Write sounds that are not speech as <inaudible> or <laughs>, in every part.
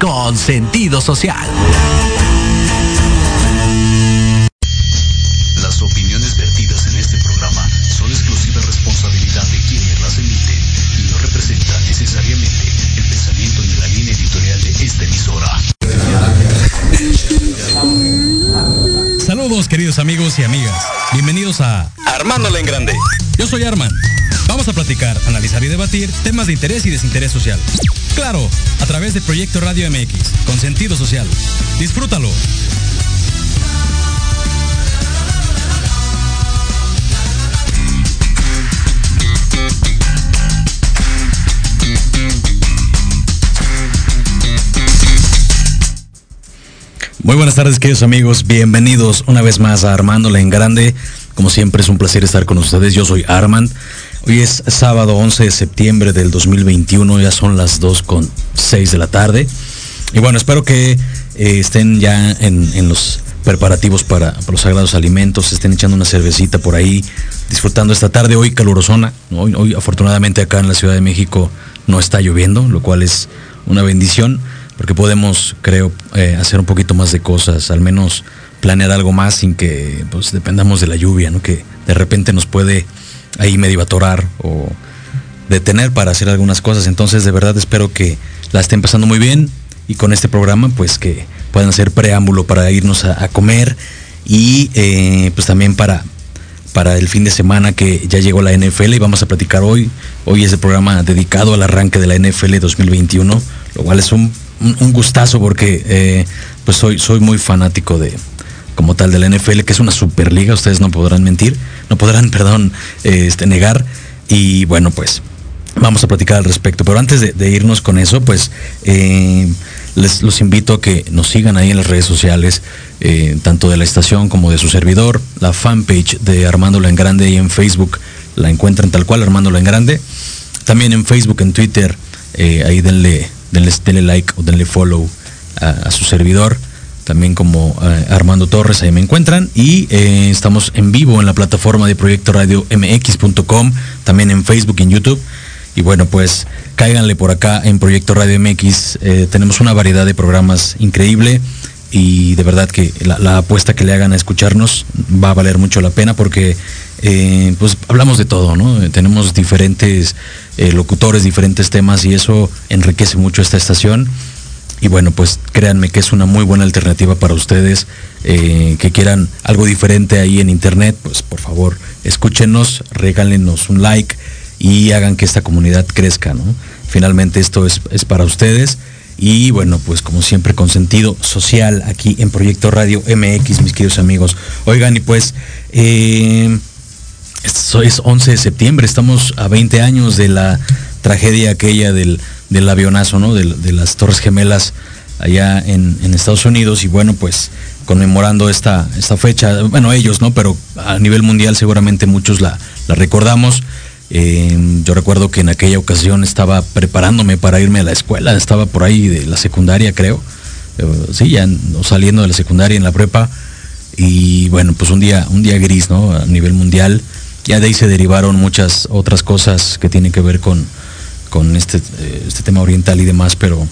Con sentido social. Las opiniones vertidas en este programa son exclusiva responsabilidad de quienes las emiten y no representan necesariamente el pensamiento ni la línea editorial de esta emisora. Saludos queridos amigos y amigas. Bienvenidos a Armándola en Grande. Yo soy Arman. A platicar, analizar y debatir temas de interés y desinterés social. Claro, a través de Proyecto Radio MX, con sentido social. Disfrútalo. Muy buenas tardes, queridos amigos. Bienvenidos una vez más a Armándola en Grande. Como siempre es un placer estar con ustedes. Yo soy Armand. Hoy es sábado 11 de septiembre del 2021. Ya son las 2 con 6 de la tarde. Y bueno, espero que eh, estén ya en, los preparativos para, los sagrados alimentos, estén echando una cervecita por ahí, disfrutando esta tarde hoy calurosona. Hoy, hoy afortunadamente acá en la Ciudad de México no está lloviendo, lo cual es una bendición porque podemos, creo, eh, hacer un poquito más de cosas, al menos planear algo más sin que pues, dependamos de la lluvia, ¿no? que de repente nos puede ahí medio atorar o detener para hacer algunas cosas. Entonces, de verdad espero que la estén pasando muy bien y con este programa, pues que puedan hacer preámbulo para irnos a, comer y eh, pues también para, para el fin de semana que ya llegó la NFL y vamos a platicar hoy. Hoy es el programa dedicado al arranque de la NFL 2021, lo cual es un un, gustazo porque eh, pues soy, soy muy fanático de como tal de la NFL, que es una superliga, ustedes no podrán mentir, no podrán, <laughs> perdón, este, negar. Y bueno, pues vamos a platicar al respecto. Pero antes de, irnos con eso, pues eh, les los invito a que nos sigan ahí en las redes sociales, eh, tanto de la estación como de su servidor, la fanpage de Armando en Grande y en Facebook la encuentran tal cual, Armando en Grande. También en Facebook, en Twitter, ahí denle denle, like o denle follow a, su servidor, también como eh, Armando Torres, ahí me encuentran. Y eh, estamos en vivo en la plataforma de Proyecto Radio MX.com, también en Facebook y en YouTube. Y bueno, pues cáiganle por acá en Proyecto Radio MX. Eh, tenemos una variedad de programas increíble y de verdad que la, apuesta que le hagan a escucharnos va a valer mucho la pena porque pues hablamos de todo, ¿no? Tenemos diferentes locutores, diferentes temas y eso enriquece mucho esta estación. Y bueno, pues créanme que es una muy buena alternativa para ustedes eh, que quieran algo diferente ahí en internet, pues por favor escúchenos, regálenos un like y hagan que esta comunidad crezca, ¿no? Finalmente esto es, para ustedes y bueno, pues como siempre con sentido social aquí en Proyecto Radio MX, mis queridos amigos. Oigan, y pues eh, es 11 de septiembre, estamos a 20 años de la tragedia aquella del, avionazo, ¿no? De, las Torres Gemelas allá en, Estados Unidos y bueno, pues conmemorando esta, esta fecha, bueno, ellos, ¿no? Pero a nivel mundial seguramente muchos la, recordamos. Eh, yo recuerdo que en aquella ocasión estaba preparándome para irme a la escuela, estaba por ahí de la secundaria, creo. Eh, sí, ya saliendo de la secundaria en la prepa. Y bueno, pues un día, un día gris, ¿no? A nivel mundial. Ya de ahí se derivaron muchas otras cosas que tienen que ver con, con este, eh, este tema oriental y demás, pero,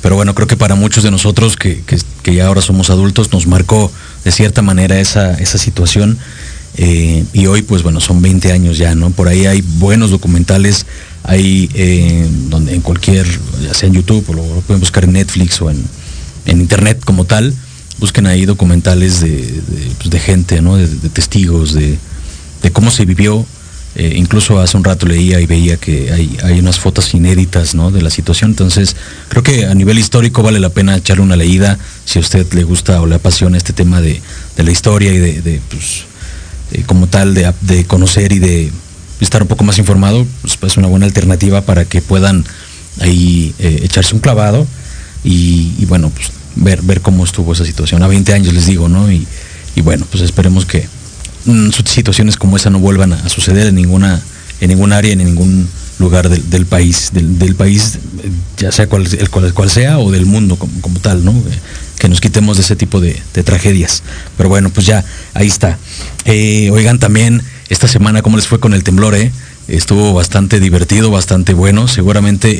pero bueno, creo que para muchos de nosotros que, ya ahora somos adultos nos marcó de cierta manera esa, esa situación. Eh, y hoy, pues bueno, son 20 años ya, ¿no? Por ahí hay buenos documentales, hay eh, donde en cualquier, ya sea en YouTube o lo, pueden buscar en Netflix o en, Internet como tal, busquen ahí documentales de, pues, gente, ¿no? de testigos, de, de cómo se vivió. Eh, incluso hace un rato leía y veía que hay, unas fotos inéditas de la situación. Entonces, creo que a nivel histórico vale la pena echarle una leída si a usted le gusta o le apasiona este tema de, la historia y de, pues, como tal, de, conocer y de estar un poco más informado, pues, es una buena alternativa para que puedan ahí eh, echarse un clavado y, bueno, pues ver, cómo estuvo esa situación. A 20 años les digo, ¿no? Y, y bueno, pues esperemos que, situaciones como esa no vuelvan a suceder en ninguna, en ningún área, en ningún lugar del, país, del, país, ya sea cual, el cual, sea, o del mundo como, tal, ¿no? Que nos quitemos de ese tipo de, tragedias. Pero bueno, pues ya, ahí está. Eh, oigan también, esta semana, ¿cómo les fue con el temblor, eh? Estuvo bastante divertido, bastante bueno. Seguramente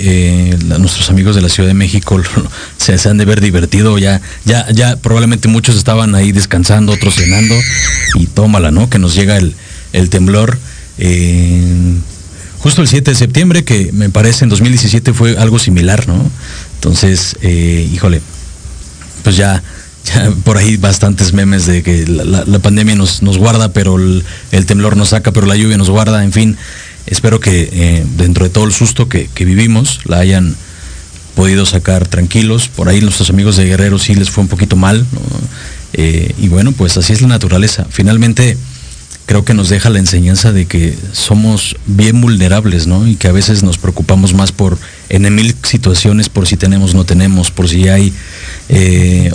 eh, nuestros amigos de la Ciudad de México <laughs> se, han de ver divertido. Ya, ya, ya probablemente muchos estaban ahí descansando, otros cenando. Y tómala, ¿no? Que nos llega el, temblor. justo el 7 de septiembre, que me parece en 2017 fue algo similar, ¿no? Entonces, eh, híjole, pues ya, por ahí bastantes memes de que la, pandemia nos, nos, guarda, pero el, temblor nos saca, pero la lluvia nos guarda, en fin espero que eh, dentro de todo el susto que, vivimos la hayan podido sacar tranquilos. Por ahí nuestros amigos de Guerrero sí les fue un poquito mal. Eh, y bueno, pues así es la naturaleza. Finalmente creo que nos deja la enseñanza de que somos bien vulnerables, ¿no? Y que a veces nos preocupamos más por en mil situaciones, por si tenemos, no tenemos, por si hay eh,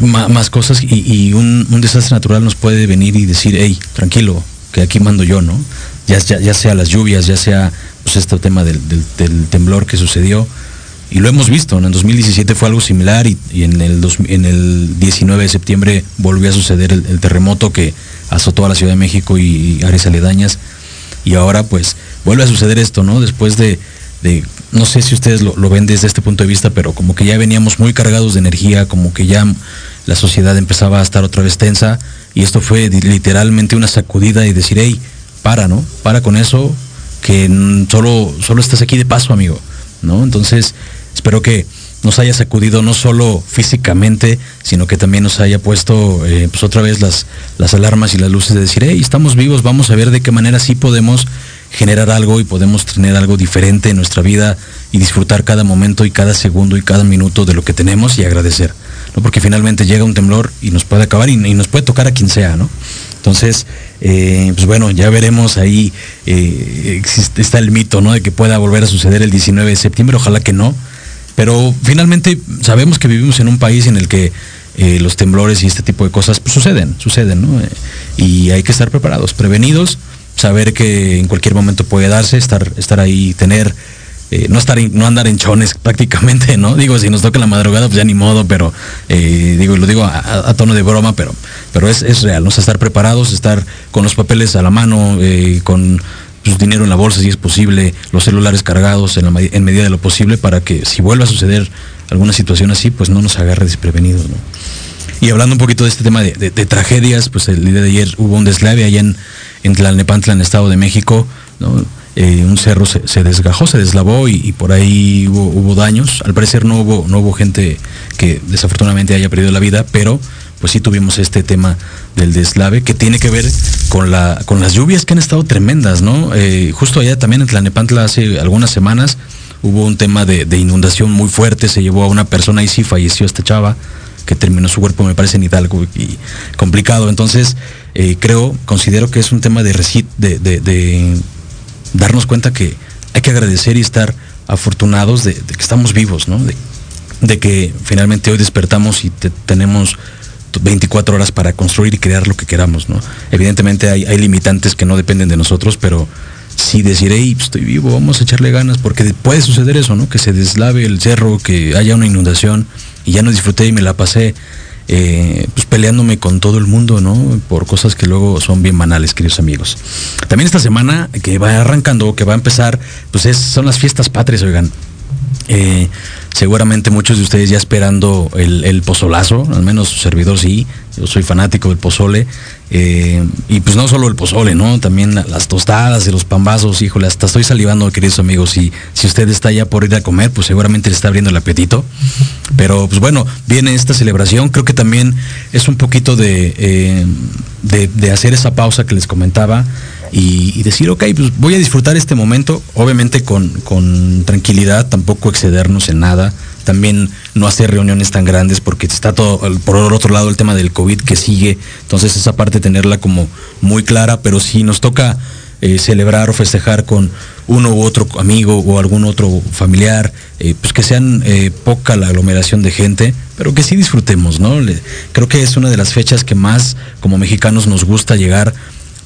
más, cosas y, un, un, desastre natural nos puede venir y decir, hey, tranquilo, que aquí mando yo, ¿no? Ya, sea las lluvias, ya sea pues, este tema del, temblor que sucedió. Y lo hemos visto, en el 2017 fue algo similar y, en, el en el 19 de septiembre volvió a suceder el, terremoto que azotó a la Ciudad de México y, áreas aledañas. Y ahora pues vuelve a suceder esto, ¿no? Después de, no sé si ustedes lo, lo, ven desde este punto de vista, pero como que ya veníamos muy cargados de energía, como que ya la sociedad empezaba a estar otra vez tensa y esto fue literalmente una sacudida y decir, hey, para, ¿no? Para con eso, que solo, solo estás aquí de paso, amigo, ¿no? Entonces, espero que nos haya sacudido no solo físicamente, sino que también nos haya puesto eh, pues otra vez las, las alarmas y las luces de decir, hey, estamos vivos, vamos a ver de qué manera sí podemos generar algo y podemos tener algo diferente en nuestra vida y disfrutar cada momento y cada segundo y cada minuto de lo que tenemos y agradecer. ¿no? Porque finalmente llega un temblor y nos puede acabar y, y nos puede tocar a quien sea, ¿no? Entonces, eh, pues bueno, ya veremos ahí, eh, está el mito, ¿no? De que pueda volver a suceder el 19 de septiembre, ojalá que no. Pero finalmente sabemos que vivimos en un país en el que eh, los temblores y este tipo de cosas pues, suceden, suceden, ¿no? y hay que estar preparados, prevenidos, saber que en cualquier momento puede darse, estar, estar ahí, tener eh, no estar no andar en chones prácticamente, ¿no? Digo, si nos toca la madrugada, pues ya ni modo, pero eh, digo, lo digo a, tono de broma, pero, pero es, real, ¿no? estar preparados, estar con los papeles a la mano, eh, con su dinero en la bolsa si es posible, los celulares cargados en, en, medida de lo posible para que si vuelva a suceder alguna situación así, pues no nos agarre desprevenidos, ¿no? Y hablando un poquito de este tema de, tragedias, pues el día de ayer hubo un deslave allá en, en Tlalnepantla, en el Estado de México, ¿no? Eh, un cerro se, desgajó, se deslavó y, por ahí hubo, daños. Al parecer no hubo, no hubo gente que desafortunadamente haya perdido la vida, pero pues sí tuvimos este tema del deslave que tiene que ver con, la, con las lluvias que han estado tremendas, ¿no? Eh, justo allá también en Tlanepantla hace algunas semanas hubo un tema de, inundación muy fuerte, se llevó a una persona y sí falleció esta chava que terminó su cuerpo, me parece, en Hidalgo y complicado. Entonces, eh, creo, considero que es un tema de, de darnos cuenta que hay que agradecer y estar afortunados de, que estamos vivos, ¿no? De, que finalmente hoy despertamos y tenemos 24 horas para construir y crear lo que queramos, ¿no? Evidentemente hay, limitantes que no dependen de nosotros, pero sí decir, hey, pues, estoy vivo, vamos a echarle ganas, porque puede suceder eso, ¿no? Que se deslave el cerro, que haya una inundación y ya no disfruté y me la pasé eh, pues peleándome con todo el mundo, ¿no? Por cosas que luego son bien banales, queridos amigos. También esta semana que va arrancando, que va a empezar, pues es, son las fiestas patrias, oigan. Eh, seguramente muchos de ustedes ya esperando el, pozolazo, al menos su servidor sí, yo soy fanático del pozole. Eh, y pues no solo el pozole, ¿no? También las tostadas y los pambazos, híjole, hasta estoy salivando, queridos amigos. Y si usted está ya por ir a comer, pues seguramente le está abriendo el apetito. Pero pues bueno, viene esta celebración. Creo que también es un poquito de, eh, de hacer esa pausa que les comentaba y, decir, ok, pues voy a disfrutar este momento, obviamente con, tranquilidad, tampoco excedernos en nada, también no hacer reuniones tan grandes porque está todo, por otro lado, el tema del COVID que sigue, entonces esa parte tenerla como muy clara, pero si nos toca eh, celebrar o festejar con uno u otro amigo o algún otro familiar, eh, pues que sean eh, poca la aglomeración de gente, pero que sí disfrutemos, ¿no? creo que es una de las fechas que más como mexicanos nos gusta llegar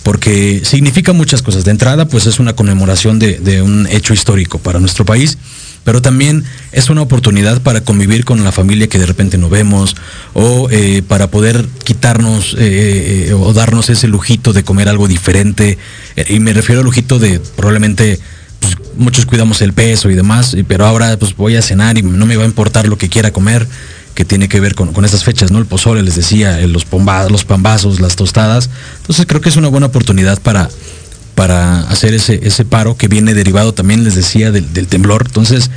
porque significa muchas cosas. De entrada, pues es una conmemoración de, un hecho histórico para nuestro país pero también es una oportunidad para convivir con la familia que de repente no vemos o eh, para poder quitarnos eh, o darnos ese lujito de comer algo diferente. y me refiero al lujito de probablemente pues, muchos cuidamos el peso y demás, pero ahora pues voy a cenar y no me va a importar lo que quiera comer que tiene que ver con, estas fechas, ¿no? El pozole, les decía, los, los pambazos, las tostadas. Entonces creo que es una buena oportunidad para, para hacer ese, ese paro que viene derivado también, les decía, del, temblor. Entonces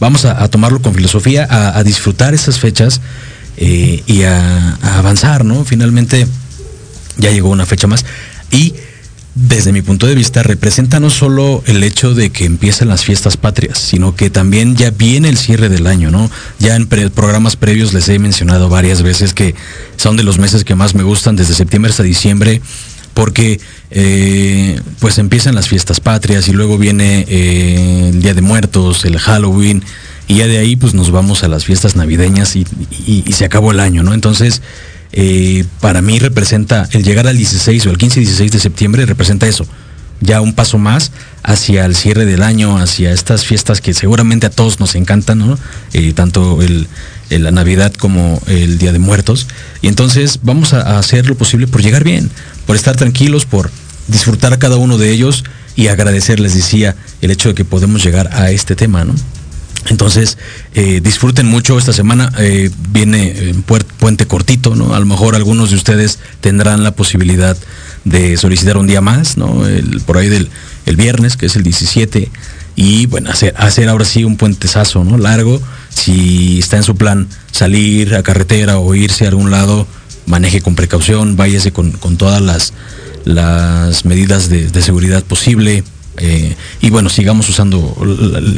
vamos a, tomarlo con filosofía, a, disfrutar esas fechas eh, y a, a, avanzar, ¿no? Finalmente ya llegó una fecha más. Y desde mi punto de vista, representa no solo el hecho de que empiezan las fiestas patrias, sino que también ya viene el cierre del año, ¿no? Ya en programas previos les he mencionado varias veces que son de los meses que más me gustan, desde septiembre hasta diciembre, porque eh, pues empiezan las fiestas patrias y luego viene eh, el Día de Muertos, el Halloween, y ya de ahí pues nos vamos a las fiestas navideñas y, y se acabó el año, ¿no? Entonces, eh, para mí representa, el llegar al 16 o el 15-16 de septiembre representa eso, ya un paso más hacia el cierre del año, hacia estas fiestas que seguramente a todos nos encantan, eh, tanto el, la Navidad como el Día de Muertos. Y entonces vamos a, hacer lo posible por llegar bien, por estar tranquilos, por disfrutar a cada uno de ellos y agradecer, les decía, el hecho de que podemos llegar a este tema, ¿no? Entonces, eh, disfruten mucho esta semana. Eh, viene puente cortito, ¿no? A lo mejor algunos de ustedes tendrán la posibilidad de solicitar un día más, ¿no? Por ahí del el viernes, que es el 17. Y bueno, hacer, ahora sí un puentesazo, ¿no? Largo. Si está en su plan salir a carretera o irse a algún lado, maneje con precaución, váyase con, todas las, las medidas de, de seguridad posible eh, y bueno, sigamos usando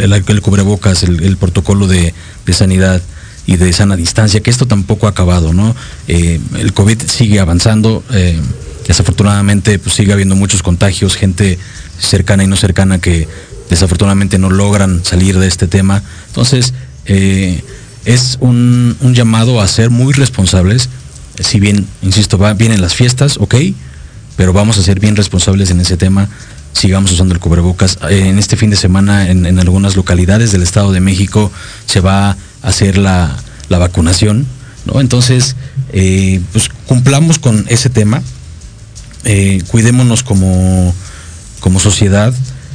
el, cubrebocas, el, protocolo de, sanidad y de sana distancia, que esto tampoco ha acabado, ¿no? Eh, el COVID sigue avanzando, eh, desafortunadamente pues sigue habiendo muchos contagios, gente cercana y no cercana que desafortunadamente no logran salir de este tema. Entonces, es un, llamado a ser muy responsables, si bien, insisto, vienen las fiestas, ok, pero vamos a ser bien responsables en ese tema sigamos usando el cubrebocas. En este fin de semana en, algunas localidades del Estado de México se va a hacer la, vacunación, ¿no? Entonces, eh, pues cumplamos con ese tema, eh, cuidémonos como, como sociedad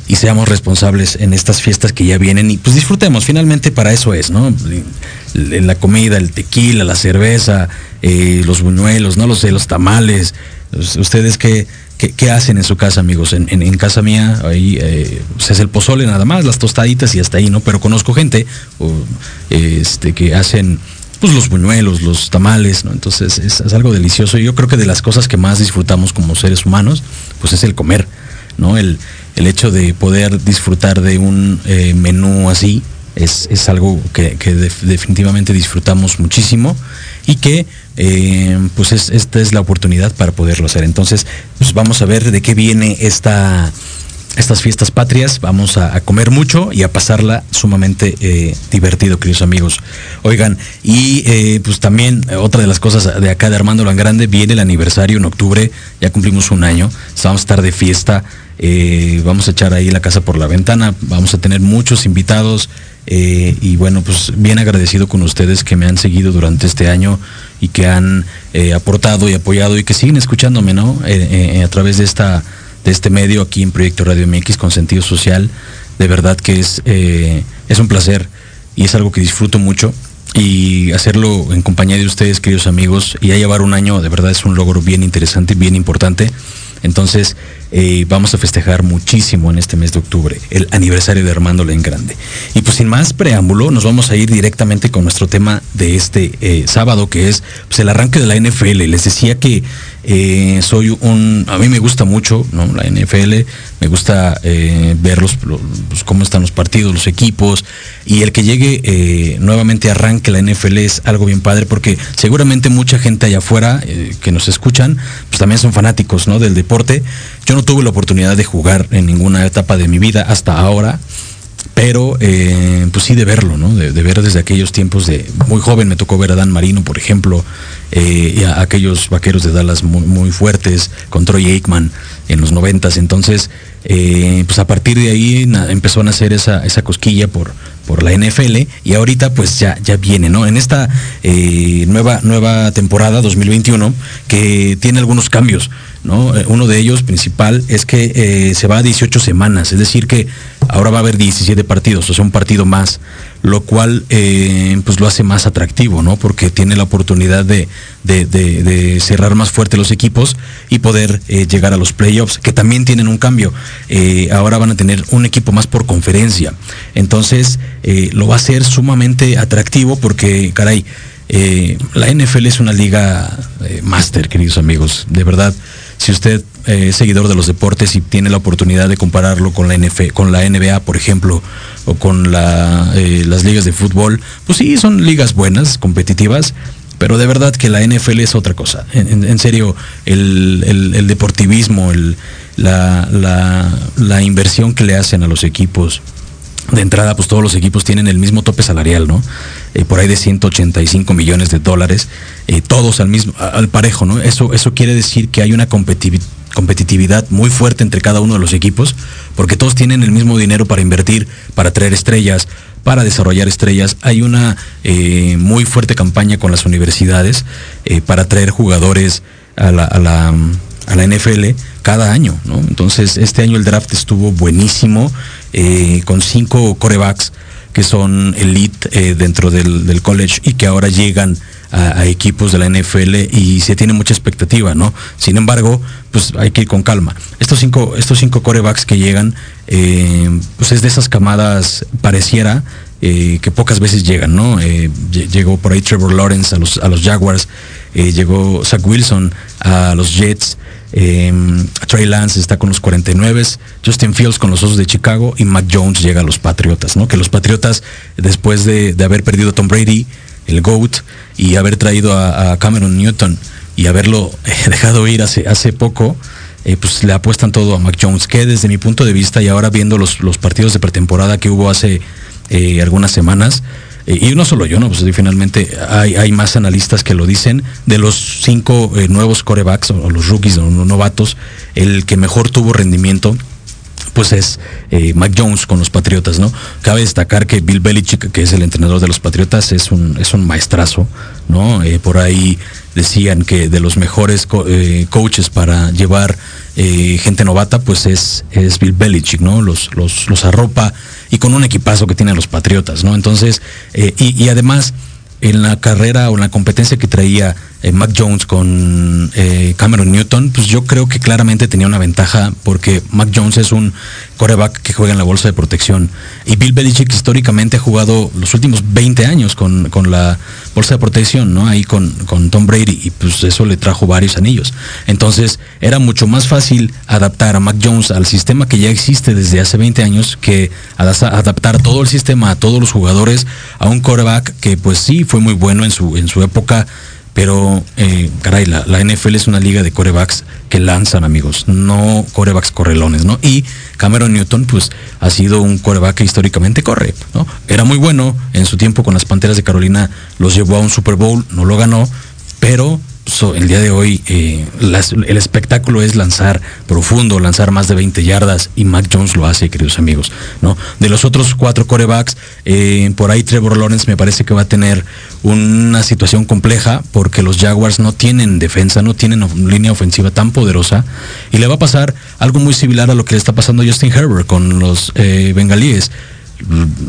y seamos responsables en estas fiestas que ya vienen y pues disfrutemos, finalmente para eso es, ¿no? La comida, el tequila, la cerveza, eh, los buñuelos, ¿no? Los, los tamales, ustedes que ¿Qué, hacen en su casa, amigos? En, casa mía, ahí eh, pues, es el pozole nada más, las tostaditas y hasta ahí, ¿no? Pero conozco gente este, que hacen pues los buñuelos, los tamales, ¿no? Entonces es, algo delicioso. Y yo creo que de las cosas que más disfrutamos como seres humanos, pues es el comer, ¿no? El, hecho de poder disfrutar de un eh, menú así es, algo que, definitivamente disfrutamos muchísimo y que eh, pues esta es la oportunidad para poderlo hacer. Entonces, pues vamos a ver de qué viene esta, estas fiestas patrias. Vamos a, comer mucho y a pasarla sumamente eh, divertido, queridos amigos. Oigan, y eh, pues también otra de las cosas de acá de Armando Lan Grande, viene el aniversario en octubre, ya cumplimos un año, vamos a estar de fiesta. vamos a echar ahí la casa por la ventana, vamos a tener muchos invitados, y bueno, pues bien agradecido con ustedes que me han seguido durante este año y que han eh, aportado y apoyado y que siguen escuchándome, ¿no? Eh, a través de esta de este medio aquí en Proyecto Radio MX con sentido social. De verdad que es, es un placer y es algo que disfruto mucho. Y hacerlo en compañía de ustedes, queridos amigos, y ya llevar un año, de verdad es un logro bien interesante, bien importante. Entonces, eh, vamos a festejar muchísimo en este mes de octubre, el aniversario de Armando en Grande. Y pues sin más preámbulo, nos vamos a ir directamente con nuestro tema de este eh, sábado, que es pues, el arranque de la NFL. Les decía que eh, soy un, a mí me gusta mucho ¿no? la NFL, me gusta eh, ver pues, cómo están los partidos, los equipos, y el que llegue eh, nuevamente arranque la NFL es algo bien padre, porque seguramente mucha gente allá afuera que nos escuchan, pues también son fanáticos ¿no? del deporte. Yo no tuve la oportunidad de jugar en ninguna etapa de mi vida hasta ahora pero pues sí de verlo, ¿no? De, ver desde aquellos tiempos de muy joven me tocó ver a Dan Marino, por ejemplo, eh, y a aquellos vaqueros de Dallas muy, muy fuertes, con Troy Aikman en los noventas. Entonces, eh, pues a partir de ahí na- empezó a nacer esa, esa cosquilla por, por la NFL y ahorita pues ya, ya viene, ¿no? En esta eh, nueva, nueva temporada 2021 que tiene algunos cambios, ¿no? Uno de ellos principal es que se va a 18 semanas, es decir que ahora va a haber 17 partidos, o sea, un partido más, lo cual eh, pues lo hace más atractivo, ¿no? Porque tiene la oportunidad de, de- de- de cerrar más fuerte los equipos y poder eh, llegar a los playoffs, que también tienen un cambio. Eh, ahora van a tener un equipo más por conferencia. Entonces, eh, lo va a hacer sumamente atractivo porque, caray, eh, la NFL es una liga eh, máster, queridos amigos. De verdad, si usted eh, es seguidor de los deportes y tiene la oportunidad de compararlo con la NFL, con la NBA, por ejemplo, o con la, eh, las ligas de fútbol, pues sí, son ligas buenas, competitivas, pero de verdad que la NFL es otra cosa. En, serio, el, deportivismo, la, inversión que le hacen a los equipos, de entrada, pues todos los equipos tienen el mismo tope salarial, ¿no? Eh, por ahí de 185 millones de dólares, eh, todos al mismo, al parejo, ¿no? Eso, eso quiere decir que hay una competivi- competitividad muy fuerte entre cada uno de los equipos, porque todos tienen el mismo dinero para invertir, para traer estrellas, para desarrollar estrellas. Hay una eh, muy fuerte campaña con las universidades eh, para traer jugadores a la, a la, a la NFL cada año, ¿no? Entonces, este año el draft estuvo buenísimo, eh, con cinco corebacks que son elite eh, dentro del, del college y que ahora llegan a, equipos de la NFL y se tiene mucha expectativa, ¿no? Sin embargo, pues hay que ir con calma. Estos cinco, estos cinco corebacks que llegan, eh, pues es de esas camadas, pareciera, eh, que pocas veces llegan, ¿no? Eh, lle- llegó por ahí Trevor Lawrence a los, a los Jaguars, eh, llegó Zach Wilson a los Jets, Trey Lance está con los 49, Justin Fields con los Osos de Chicago y Mac Jones llega a los Patriotas, ¿no? Que los Patriotas, después de, de haber perdido a Tom Brady, el GOAT, y haber traído a, Cameron Newton y haberlo eh, <laughs> dejado ir hace, hace poco, eh, pues le apuestan todo a Mac Jones, que desde mi punto de vista y ahora viendo los, los partidos de pretemporada que hubo hace eh, algunas semanas, eh, y no solo yo, no, pues finalmente hay, hay más analistas que lo dicen, de los cinco nuevos corebacks o, los rookies o novatos, el que mejor tuvo rendimiento pues es eh, Mac Jones con los Patriotas, ¿no? Cabe destacar que Bill Belichick, que es el entrenador de los Patriotas, es un, es un maestrazo, ¿no? Eh, por ahí decían que de los mejores eh, coaches para llevar gente novata, pues es, es Bill Belichick, ¿no? Los, los, los arropa y con un equipazo que tienen los Patriotas, ¿no? Entonces, y, y además, en la carrera o en la competencia que traía eh, Mac Jones con eh, Cameron Newton, pues yo creo que claramente tenía una ventaja porque Mac Jones es un coreback que juega en la bolsa de protección y Bill Belichick históricamente ha jugado los últimos 20 años con, con la bolsa de protección, ¿no? Ahí con, con Tom Brady y pues eso le trajo varios anillos. Entonces era mucho más fácil adaptar a Mac Jones al sistema que ya existe desde hace 20 años que adaptar todo el sistema a todos los jugadores a un coreback que pues sí fue muy bueno en su, en su época, pero eh, caray, la, la NFL es una liga de corebacks que lanzan amigos, no corebacks correlones, ¿no? Y Cameron Newton pues ha sido un coreback que históricamente corre, ¿no? Era muy bueno en su tiempo con las Panteras de Carolina, los llevó a un Super Bowl, no lo ganó, pero el día de hoy eh, el espectáculo es lanzar profundo, lanzar más de 20 yardas y Mac Jones lo hace, queridos amigos. De los otros cuatro corebacks, eh, por ahí Trevor Lawrence me parece que va a tener una situación compleja porque los Jaguars no tienen defensa, no tienen línea ofensiva tan poderosa y le va a pasar algo muy similar a lo que le está pasando a Justin Herbert con los eh, bengalíes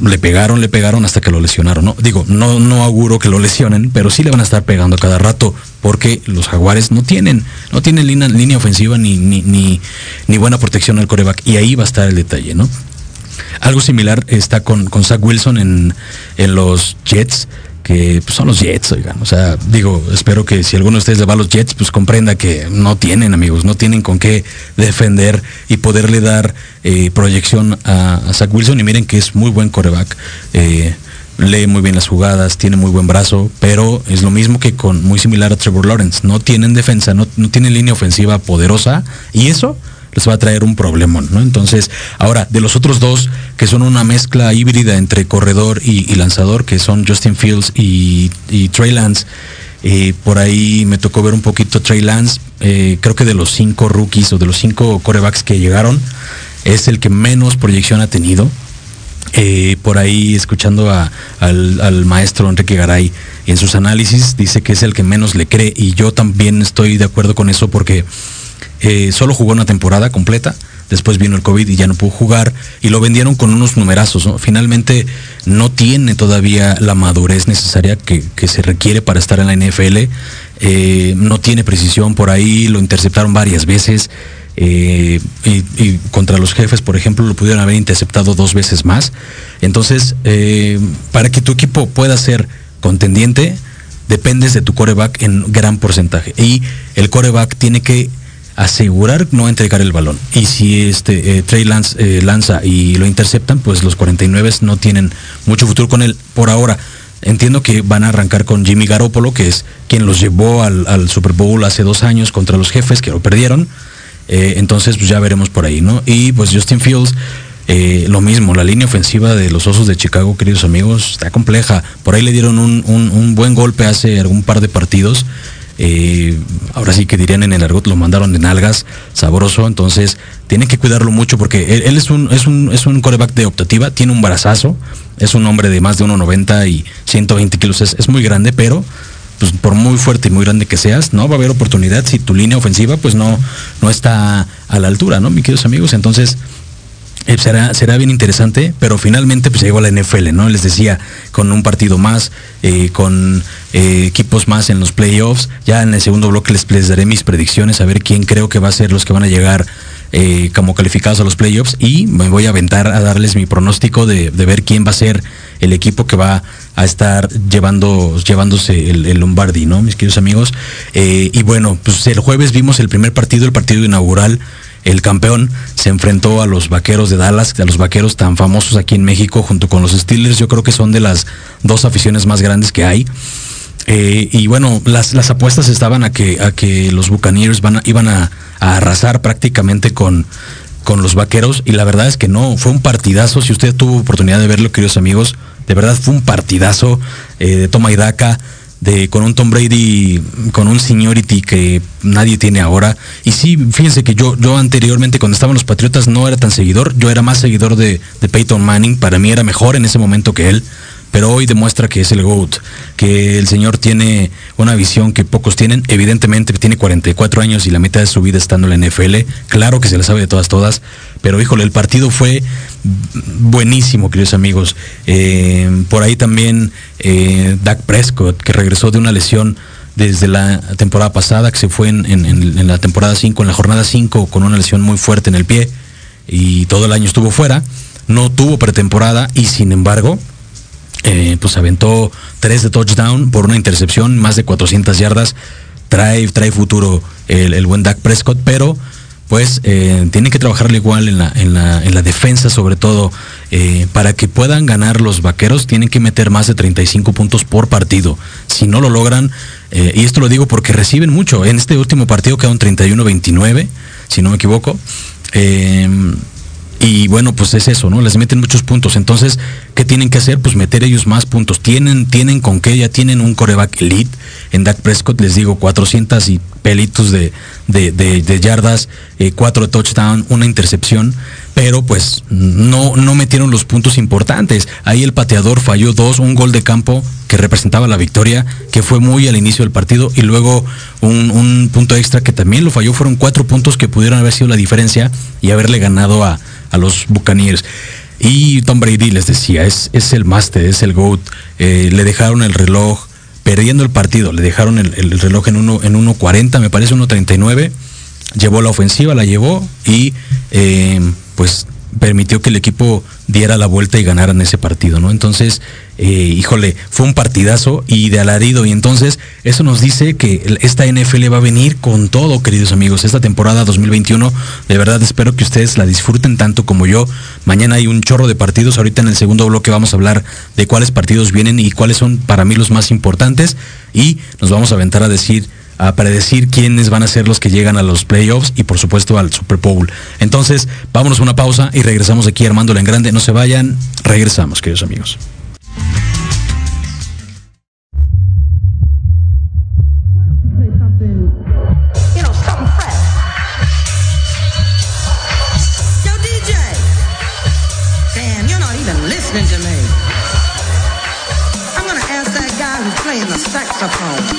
le pegaron, le pegaron hasta que lo lesionaron. ¿no? Digo, no, no auguro que lo lesionen, pero sí le van a estar pegando cada rato, porque los jaguares no tienen, no tienen línea, línea ofensiva ni, ni, ni, buena protección al coreback. Y ahí va a estar el detalle, ¿no? Algo similar está con, con Zach Wilson en, en los Jets, que pues, son los Jets, oigan. O sea, digo, espero que si alguno de ustedes le va a los Jets, pues comprenda que no tienen, amigos, no tienen con qué defender y poderle dar eh, proyección a, a Zach Wilson. Y miren que es muy buen coreback. eh, lee muy bien las jugadas, tiene muy buen brazo, pero es lo mismo que con muy similar a Trevor Lawrence. No tienen defensa, no, no tienen línea ofensiva poderosa y eso les va a traer un problema, ¿no? Entonces, ahora, de los otros dos, que son una mezcla híbrida entre corredor y, lanzador, que son Justin Fields y, Trey Lance, Eh, por ahí me tocó ver un poquito Trey Lance. Eh, creo que de los cinco rookies o de los cinco corebacks que llegaron, es el que menos proyección ha tenido. Eh, por ahí escuchando al, maestro Enrique Garay en sus análisis, dice que es el que menos le cree y yo también estoy de acuerdo con eso porque solo jugó una temporada completa después vino el COVID y ya no pudo jugar y lo vendieron con unos numerazos. Finalmente no tiene todavía la madurez necesaria que, se requiere para estar en la NFL. Eh, no tiene precisión por ahí, lo interceptaron varias veces. Eh, y, contra los jefes, por ejemplo, lo pudieron haber interceptado dos veces más. Entonces, eh, para que tu equipo pueda ser contendiente, dependes de tu coreback en gran porcentaje. Y el coreback tiene que asegurar no entregar el balón. Y si este eh, Trey Lance, eh, lanza y lo interceptan, pues los 49 no tienen mucho futuro con él por ahora. Entiendo que van a arrancar con Jimmy Garoppolo, que es quien los llevó al, Super Bowl hace dos años contra los jefes, que lo perdieron. Eh, entonces, pues ya veremos por ahí, ¿no? Y pues Justin Fields, lo mismo, la línea ofensiva de los Osos de Chicago, queridos amigos, está compleja. Por ahí le dieron un, un buen golpe hace algún par de partidos eh, ahora sí que dirían en el argot, lo mandaron de nalgas, sabroso, entonces tienen que cuidarlo mucho porque él, es, un, es, un, es un coreback de optativa, tiene un brazazo, es un hombre de más de 1,90 y 120 kilos, es, muy grande, pero pues por muy fuerte y muy grande que seas, no va a haber oportunidad si tu línea ofensiva pues no, no está a la altura, ¿no, mis queridos amigos? Entonces, eh, será, será bien interesante, pero finalmente pues llegó a la NFL, ¿no? Les decía, con un partido más, eh, con eh, equipos más en los playoffs. Ya en el segundo bloque les, les, daré mis predicciones, a ver quién creo que va a ser los que van a llegar como calificados a los playoffs. Y me voy a aventar a darles mi pronóstico de, ver quién va a ser el equipo que va a estar llevando, llevándose el Lombardi, ¿no? Mis queridos amigos. y bueno, pues el jueves vimos el primer partido, el partido inaugural el campeón se enfrentó a los vaqueros de Dallas, a los vaqueros tan famosos aquí en México, junto con los Steelers. Yo creo que son de las dos aficiones más grandes que hay. Eh, y bueno, las, apuestas estaban a que, a que los Buccaneers van iban a, arrasar prácticamente con, con los vaqueros. Y la verdad es que no, fue un partidazo. Si usted tuvo oportunidad de verlo, queridos amigos, de verdad fue un partidazo eh, de toma y daca con un Tom Brady, con un seniority que nadie tiene ahora. Y sí, fíjense que yo, yo anteriormente cuando estaban los Patriotas no era tan seguidor, yo era más seguidor de, de Peyton Manning, para mí era mejor en ese momento que él pero hoy demuestra que es el GOAT, que el señor tiene una visión que pocos tienen, evidentemente tiene 44 años y la mitad de su vida estando en la NFL, claro que se la sabe de todas, todas, pero híjole, el partido fue buenísimo, queridos amigos. Eh, por ahí también eh, Dak Prescott, que regresó de una lesión desde la temporada pasada, que se fue en, en la temporada 5, en la jornada 5, con una lesión muy fuerte en el pie, y todo el año estuvo fuera, no tuvo pretemporada, y sin embargo, eh, pues aventó tres de touchdown por una intercepción, más de 400 yardas. Trae, trae futuro el, buen Dak Prescott, pero pues eh, tiene que trabajarle igual en la, en la, defensa, sobre todo. Eh, para que puedan ganar los vaqueros, tienen que meter más de 35 puntos por partido. Si no lo logran, y esto lo digo porque reciben mucho. En este último partido quedaron 31-29, si no me equivoco. Y bueno, pues es eso, ¿no? Les meten muchos puntos. Entonces, ¿qué tienen que hacer? Pues meter ellos más puntos. Tienen, tienen con qué, ya tienen un coreback elite. En Dak Prescott les digo 400 y pelitos de, de, yardas, eh, cuatro de touchdown, una intercepción. Pero pues no, no metieron los puntos importantes. Ahí el pateador falló dos, un gol de campo que representaba la victoria, que fue muy al inicio del partido, y luego un, un punto extra que también lo falló. Fueron cuatro puntos que pudieron haber sido la diferencia y haberle ganado a, a los Buccaneers. Y Tom Brady les decía, es, es el máster, es el GOAT. Eh, le dejaron el reloj, perdiendo el partido, le dejaron el, reloj en 1.40, en 1, me parece 1.39. Llevó la ofensiva, la llevó y eh, pues permitió que el equipo diera la vuelta y ganaran ese partido, ¿no? Entonces, eh, híjole, fue un partidazo y de alarido. Y entonces, eso nos dice que esta NFL va a venir con todo, queridos amigos. Esta temporada 2021, de verdad espero que ustedes la disfruten tanto como yo. Mañana hay un chorro de partidos. Ahorita en el segundo bloque vamos a hablar de cuáles partidos vienen y cuáles son para mí los más importantes. Y nos vamos a aventar a decir a predecir quiénes van a ser los que llegan a los playoffs y por supuesto al Super Bowl. Entonces, vámonos a una pausa y regresamos aquí armándola en grande. No se vayan, regresamos, queridos amigos. saxophone.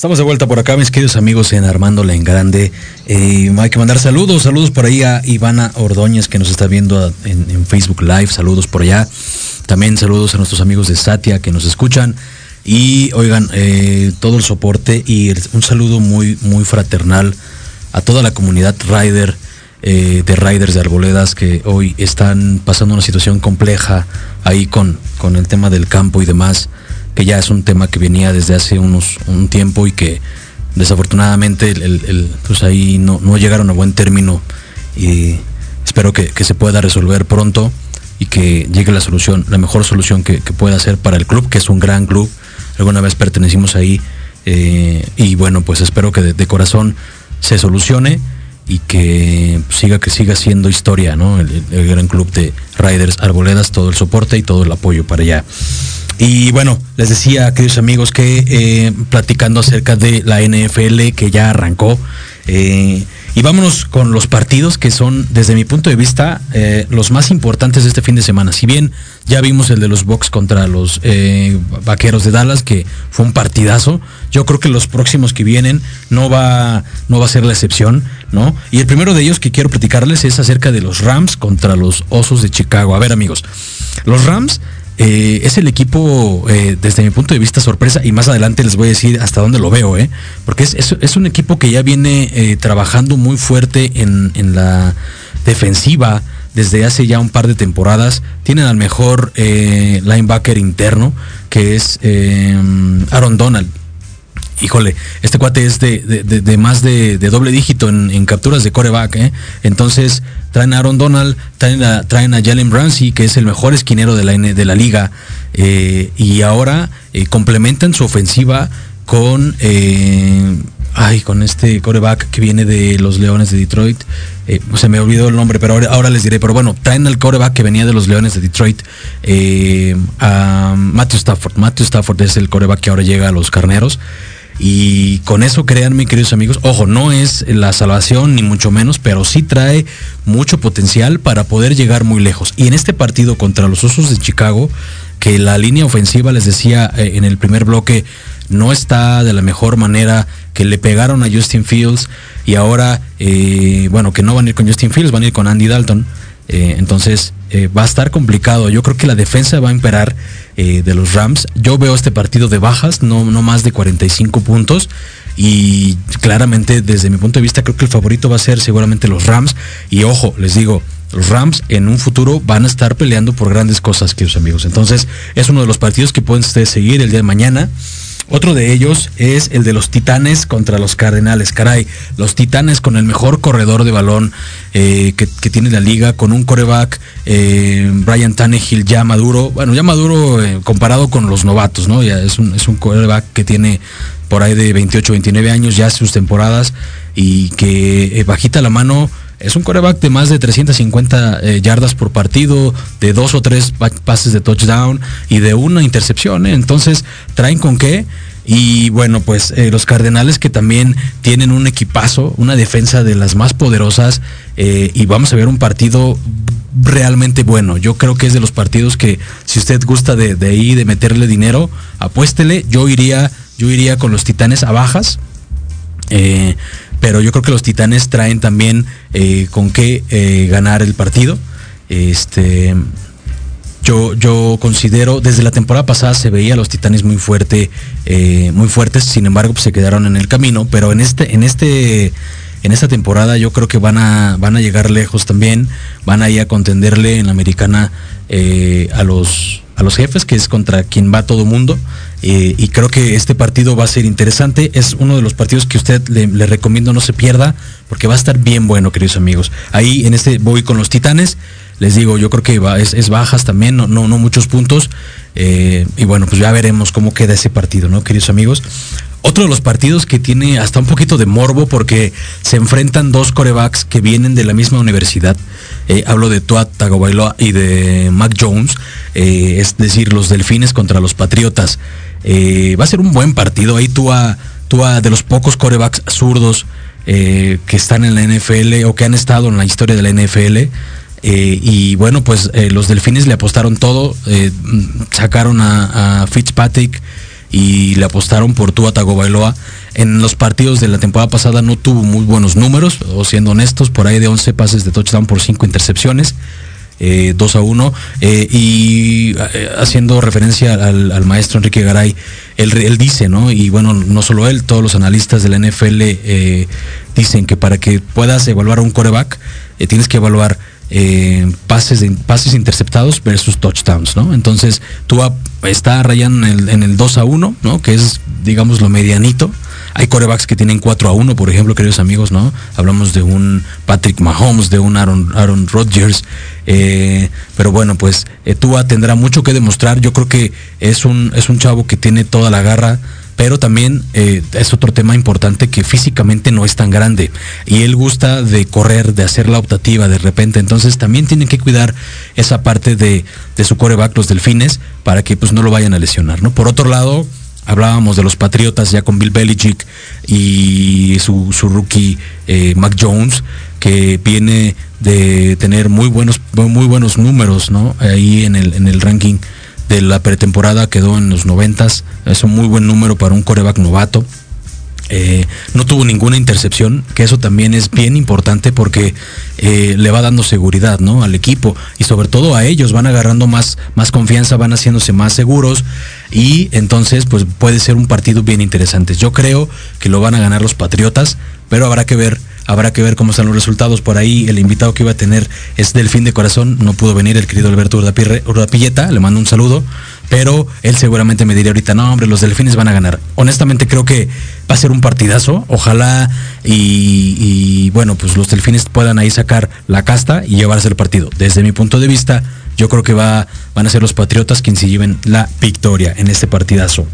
Estamos de vuelta por acá, mis queridos amigos en Armándola en Grande. Eh, hay que mandar saludos, saludos por ahí a Ivana Ordóñez que nos está viendo en, Facebook Live, saludos por allá. También saludos a nuestros amigos de Satia que nos escuchan. Y oigan, eh, todo el soporte y un saludo muy, muy fraternal a toda la comunidad rider, eh, de riders de arboledas que hoy están pasando una situación compleja ahí con, con el tema del campo y demás que ya es un tema que venía desde hace unos un tiempo y que desafortunadamente el, pues ahí no, no, llegaron a buen término y espero que, se pueda resolver pronto y que llegue la solución, la mejor solución que, pueda ser para el club, que es un gran club. Alguna vez pertenecimos ahí eh, y bueno, pues espero que de, corazón se solucione y que siga que siga siendo historia, ¿no? El, gran club de Riders Arboledas, todo el soporte y todo el apoyo para allá. Y bueno, les decía, queridos amigos, que eh, platicando acerca de la NFL que ya arrancó, eh, y vámonos con los partidos que son, desde mi punto de vista, eh, los más importantes de este fin de semana. Si bien ya vimos el de los Bucks contra los eh, Vaqueros de Dallas, que fue un partidazo, yo creo que los próximos que vienen no va, no va a ser la excepción, ¿no? Y el primero de ellos que quiero platicarles es acerca de los Rams contra los Osos de Chicago. A ver, amigos, los Rams eh, es el equipo, eh, desde mi punto de vista, sorpresa, y más adelante les voy a decir hasta dónde lo veo, ¿eh? porque es, es, un equipo que ya viene eh, trabajando muy fuerte en, en, la defensiva desde hace ya un par de temporadas. Tienen al mejor linebacker interno, que es Aaron Donald híjole, este cuate es de, de, de, más de, doble dígito en, capturas de coreback, ¿eh? Entonces traen a Aaron Donald, traen a, traen a Jalen Ramsey, que es el mejor esquinero de la, de la liga, eh, y ahora eh, complementan su ofensiva con, ay, con este coreback que viene de los Leones de Detroit. se me olvidó el nombre, pero ahora, ahora, les diré. Pero bueno, traen al coreback que venía de los Leones de Detroit, a Matthew Stafford. Matthew Stafford es el coreback que ahora llega a los Carneros. Y con eso, créanme, queridos amigos, ojo, no es la salvación ni mucho menos, pero sí trae mucho potencial para poder llegar muy lejos. Y en este partido contra los Osos de Chicago, que la línea ofensiva, les decía eh, en el primer bloque, no está de la mejor manera, que le pegaron a Justin Fields y ahora, eh, bueno, que no van a ir con Justin Fields, van a ir con Andy Dalton. Eh, entonces eh, va a estar complicado. Yo creo que la defensa va a imperar eh, de los Rams. Yo veo este partido de bajas, no, no más de 45 puntos. Y claramente desde mi punto de vista creo que el favorito va a ser seguramente los Rams. Y ojo, les digo, los Rams en un futuro van a estar peleando por grandes cosas, queridos amigos. Entonces es uno de los partidos que pueden ustedes seguir el día de mañana. Otro de ellos es el de los Titanes contra los Cardenales. Caray, los Titanes con el mejor corredor de balón eh, que, tiene la liga, con un coreback, eh, Brian Tannehill ya maduro. Bueno, ya maduro eh, comparado con los novatos, ¿no? Ya es un, es un coreback que tiene por ahí de 28, 29 años, ya sus temporadas, y que bajita la mano es un coreback de más de 350 eh, yardas por partido, de dos o tres pases de touchdown y de una intercepción. ¿eh? Entonces, ¿traen con qué? Y bueno, pues eh, los Cardenales que también tienen un equipazo, una defensa de las más poderosas eh, y vamos a ver un partido realmente bueno. Yo creo que es de los partidos que si usted gusta de, de ahí, de meterle dinero, apuéstele. Yo iría, yo iría con los Titanes a bajas. Eh, pero yo creo que los Titanes traen también eh, con qué eh, ganar el partido. Este, yo, yo considero, desde la temporada pasada se veía a los Titanes muy fuerte, muy fuertes, sin embargo pues, se quedaron en el camino, pero en este, en este, en esta temporada yo creo que van a, van a llegar lejos también, van a ir a contenderle en la americana a los a los jefes, que es contra quien va todo mundo. Eh, y creo que este partido va a ser interesante. Es uno de los partidos que usted le, le, recomiendo no se pierda, porque va a estar bien bueno, queridos amigos. Ahí en este voy con los titanes. Les digo, yo creo que va, es, bajas también, no, no, muchos puntos. Eh, y bueno, pues ya veremos cómo queda ese partido, ¿no, queridos amigos? Otro de los partidos que tiene hasta un poquito de morbo porque se enfrentan dos corebacks que vienen de la misma universidad. Eh, hablo de Tua Tagovailoa y de Mac Jones, eh, es decir, los Delfines contra los Patriotas. Va a ser un buen partido. Ahí Tua, Tua de los pocos corebacks zurdos que están en la NFL o que han estado en la historia de la NFL. Y bueno, pues los Delfines le apostaron todo, sacaron a, Fitzpatrick y le apostaron por Tua Tagovailoa. En los partidos de la temporada pasada no tuvo muy buenos números, o siendo honestos, por ahí de 11 pases de touchdown por 5 intercepciones. Eh, 2 a 1 eh, y eh, haciendo referencia al, maestro Enrique Garay él, él, dice no y bueno no solo él todos los analistas de la NFL eh, dicen que para que puedas evaluar a un coreback tienes que evaluar eh, pases, de, pases interceptados versus touchdowns, ¿no? Entonces, tú está rayando en el, en el 2 a 1, ¿no? Que es, digamos, lo medianito. Hay corebacks que tienen 4 a 1, por ejemplo, queridos amigos, ¿no? Hablamos de un Patrick Mahomes, de un Aaron, Aaron Rodgers. Eh, pero bueno, pues eh, Tua tendrá mucho que demostrar. Yo creo que es un, es un chavo que tiene toda la garra pero también eh, es otro tema importante que físicamente no es tan grande y él gusta de correr, de hacer la optativa de repente, entonces también tienen que cuidar esa parte de, de su coreback, los delfines, para que pues no lo vayan a lesionar, ¿no? Por otro lado, hablábamos de los Patriotas ya con Bill Belichick y su, su rookie eh, Mac Jones, que viene de tener muy buenos, muy buenos números, ¿no? Ahí en el, en el ranking de la pretemporada quedó en los noventas, es un muy buen número para un coreback novato. Eh, no tuvo ninguna intercepción, que eso también es bien importante porque eh, le va dando seguridad ¿no? al equipo y sobre todo a ellos van agarrando más, más confianza, van haciéndose más seguros y entonces pues puede ser un partido bien interesante. Yo creo que lo van a ganar los Patriotas, pero habrá que ver Habrá que ver cómo están los resultados. Por ahí el invitado que iba a tener es Delfín de Corazón. No pudo venir el querido Alberto Urdapilleta. Le mando un saludo. Pero él seguramente me diría ahorita, no, hombre, los delfines van a ganar. Honestamente creo que va a ser un partidazo. Ojalá y, bueno, pues los delfines puedan ahí sacar la casta y llevarse el partido. Desde mi punto de vista, yo creo que va, van a ser los Patriotas quienes se lleven la victoria en este partidazo.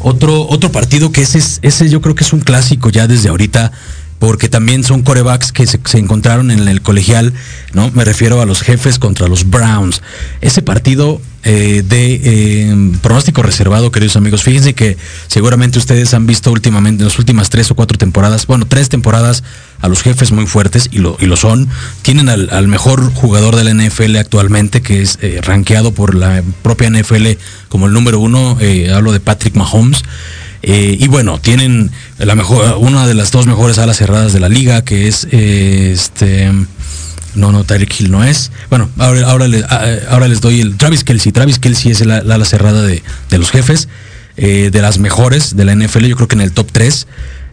Otro, otro partido que ese, ese yo creo que es un clásico ya desde ahorita porque también son corebacks que se, encontraron en el colegial, ¿no? Me refiero a los jefes contra los Browns. Ese partido eh, de eh, pronóstico reservado, queridos amigos, fíjense que seguramente ustedes han visto últimamente, en las últimas tres o cuatro temporadas, bueno, tres temporadas, a los jefes muy fuertes, y lo, y lo son. Tienen al, mejor jugador de la NFL actualmente, que es eh, rankeado por la propia NFL como el número uno, hablo de Patrick Mahomes. Eh, y bueno, tienen la mejor, una de las dos mejores alas cerradas de la liga, que es eh, este. No, no, Tyreek Hill no es. Bueno, ahora, ahora, les, ah, ahora les doy el Travis Kelsey. Travis Kelsey es la, ala cerrada de, los jefes, eh, de las mejores de la NFL, yo creo que en el top 3.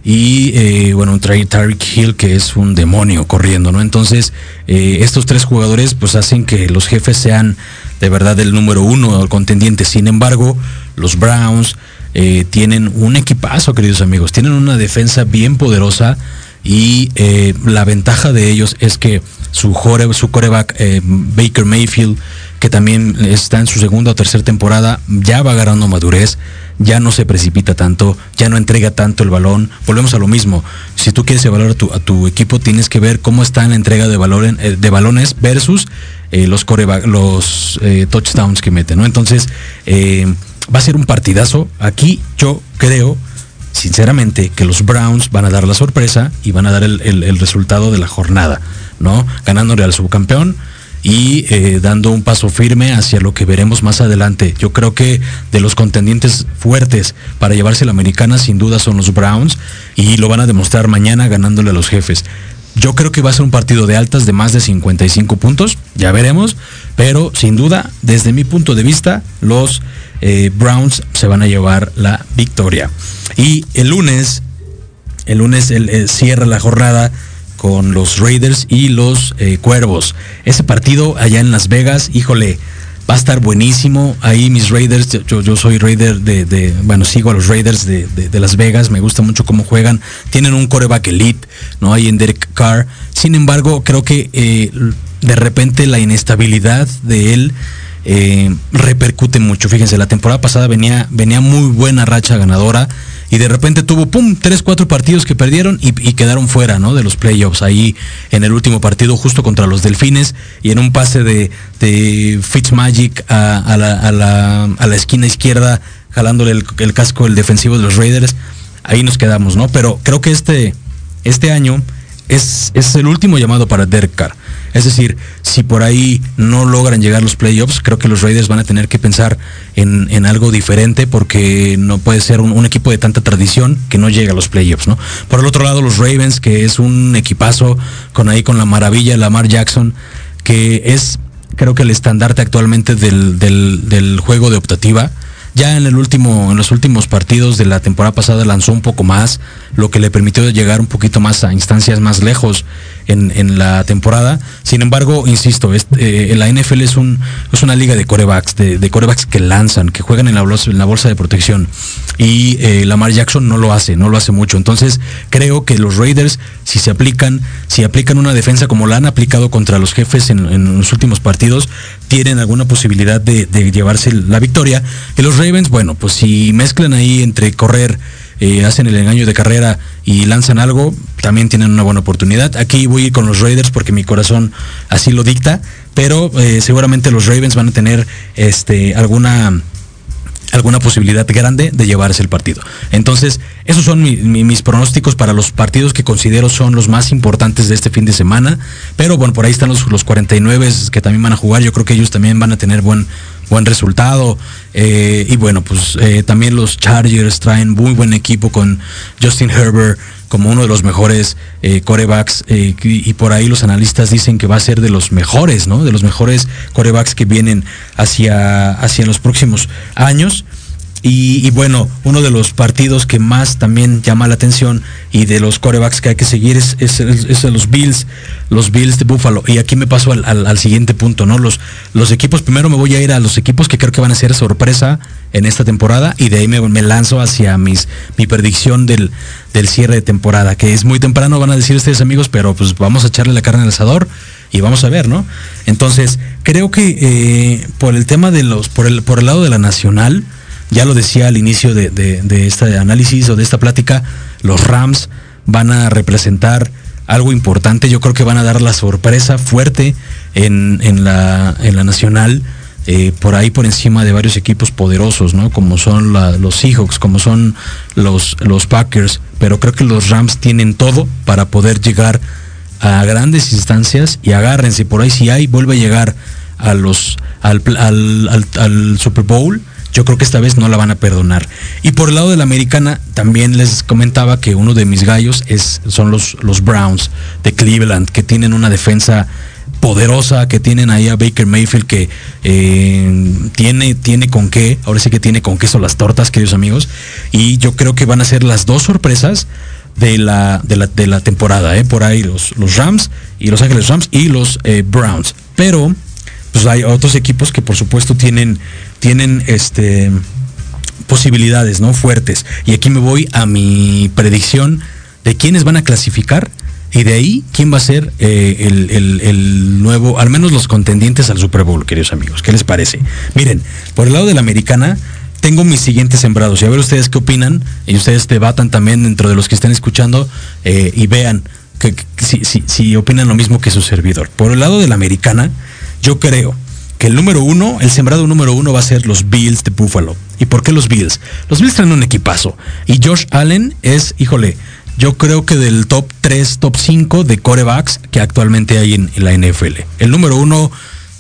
Y bueno, Tyreek Hill, que es un demonio corriendo, ¿no? Entonces, estos tres jugadores pues hacen que los jefes sean de verdad el número uno, el contendiente. Sin embargo, los Browns, eh, tienen un equipazo, queridos amigos. Tienen una defensa bien poderosa y eh, la ventaja de ellos es que su, su coreback eh, Baker Mayfield, que también está en su segunda o tercera temporada, ya va agarrando madurez, ya no se precipita tanto, ya no entrega tanto el balón. Volvemos a lo mismo. Si tú quieres evaluar a tu, a tu equipo, tienes que ver cómo está en la entrega de, valor, de balones versus los, los touchdowns que meten. ¿no? Entonces, va a ser un partidazo. Aquí yo creo, sinceramente, que los Browns van a dar la sorpresa y van a dar el, resultado de la jornada, ¿no? Ganándole al subcampeón y eh, dando un paso firme hacia lo que veremos más adelante. Yo creo que de los contendientes fuertes para llevarse la americana sin duda son los Browns y lo van a demostrar mañana ganándole a los jefes. Yo creo que va a ser un partido de altas de más de 55 puntos, ya veremos, pero sin duda, desde mi punto de vista, los eh, Browns se van a llevar la victoria. Y el lunes, el lunes el, cierra la jornada con los Raiders y los eh, Cuervos. Ese partido allá en Las Vegas, híjole, va a estar buenísimo. Ahí mis Raiders, yo, soy Raider de, bueno, sigo a los Raiders de, Las Vegas, me gusta mucho cómo juegan. Tienen un coreback elite, ¿no? Ahí en Derek Carr. Sin embargo, creo que eh, de repente la inestabilidad de él eh, repercute mucho. Fíjense, la temporada pasada venía, venía muy buena racha ganadora y de repente tuvo, pum, tres, cuatro partidos que perdieron y, quedaron fuera, ¿no? De los playoffs ahí en el último partido justo contra los Delfines y en un pase de, Fitzmagic a, la, esquina izquierda, jalándole el, casco el defensivo de los Raiders, ahí nos quedamos, ¿no? Pero creo que este, este año es, es el último llamado para Derek. Es decir, si por ahí no logran llegar los playoffs, creo que los Raiders van a tener que pensar en, algo diferente porque no puede ser un, equipo de tanta tradición que no llega a los playoffs, ¿no? Por el otro lado, los Ravens, que es un equipazo con ahí con la maravilla Lamar Jackson, que es creo que el estandarte actualmente del, del juego de optativa ya en el último, en los últimos partidos de la temporada pasada lanzó un poco más, lo que le permitió llegar un poquito más a instancias más lejos en, la temporada. Sin embargo, insisto, eh, la NFL es, un, es una liga de corebacks, de, corebacks que lanzan, que juegan en la bolsa, en la bolsa de protección. Y eh, Lamar Jackson no lo hace, no lo hace mucho. Entonces, creo que los Raiders, si se aplican, si aplican una defensa como la han aplicado contra los jefes en, los últimos partidos, tienen alguna posibilidad de, de llevarse la victoria. Y los Ravens, bueno, pues si mezclan ahí entre correr eh, hacen el engaño de carrera y lanzan algo, también tienen una buena oportunidad. Aquí voy con los Raiders porque mi corazón así lo dicta, pero eh, seguramente los Ravens van a tener este, alguna alguna posibilidad grande de llevarse el partido. Entonces, esos son mis pronósticos para los partidos que considero son los más importantes de este fin de semana. Pero bueno, por ahí están los, los 49 que también van a jugar. Yo creo que ellos también van a tener buen, buen resultado. Eh, y bueno, pues eh, también los Chargers traen muy buen equipo con Justin Herbert como uno de los mejores eh, corebacks y, por ahí los analistas dicen que va a ser de los mejores, ¿no? De los mejores corebacks que vienen hacia, hacia los próximos años. Y, bueno, uno de los partidos que más también llama la atención y de los corebacks que hay que seguir es, es, los Bills, los Bills de Buffalo. Y aquí me paso al, siguiente punto, ¿no? Los, los equipos, primero me voy a ir a los equipos que creo que van a ser sorpresa en esta temporada y de ahí me, me lanzo hacia mis, mi predicción del, del cierre de temporada, que es muy temprano, van a decir ustedes amigos, pero pues vamos a echarle la carne al asador y vamos a ver, ¿no? Entonces, creo que eh, por el tema de los, por el, por el lado de la nacional, ya lo decía al inicio de, este análisis o de esta plática, los Rams van a representar algo importante. Yo creo que van a dar la sorpresa fuerte en, la, la nacional. Eh, por ahí por encima de varios equipos poderosos, ¿no? Como son los Seahawks, como son los, los Packers, pero creo que los Rams tienen todo para poder llegar a grandes instancias y agárrense por ahí si hay, vuelve a llegar a los al, al Super Bowl yo creo que esta vez no la van a perdonar. Y por el lado de la americana, también les comentaba que uno de mis gallos es, son los, los Browns de Cleveland, que tienen una defensa poderosa, que tienen ahí a Baker Mayfield, que eh, tiene, tiene con qué, ahora sí que tiene con queso las tortas, queridos amigos. Y yo creo que van a ser las dos sorpresas de la, de la, temporada, ¿eh? por ahí los, los Rams y Los Ángeles Rams y los eh, Browns. Pero pues hay otros equipos que por supuesto tienen, tienen este, posibilidades ¿no? fuertes. Y aquí me voy a mi predicción de quiénes van a clasificar y de ahí quién va a ser eh, el, nuevo, al menos los contendientes al Super Bowl, queridos amigos. ¿Qué les parece? Miren, por el lado de la americana, tengo mis siguientes sembrados. Y a ver ustedes qué opinan. Y ustedes debatan también dentro de los que están escuchando eh, y vean que, si, si opinan lo mismo que su servidor. Por el lado de la americana, yo creo que el número uno, el sembrado número uno va a ser los Bills de Buffalo. ¿Y por qué los Bills? Los Bills traen un equipazo. Y Josh Allen es, híjole, yo creo que del top 3, top 5 de corebacks que actualmente hay en, la NFL. El número uno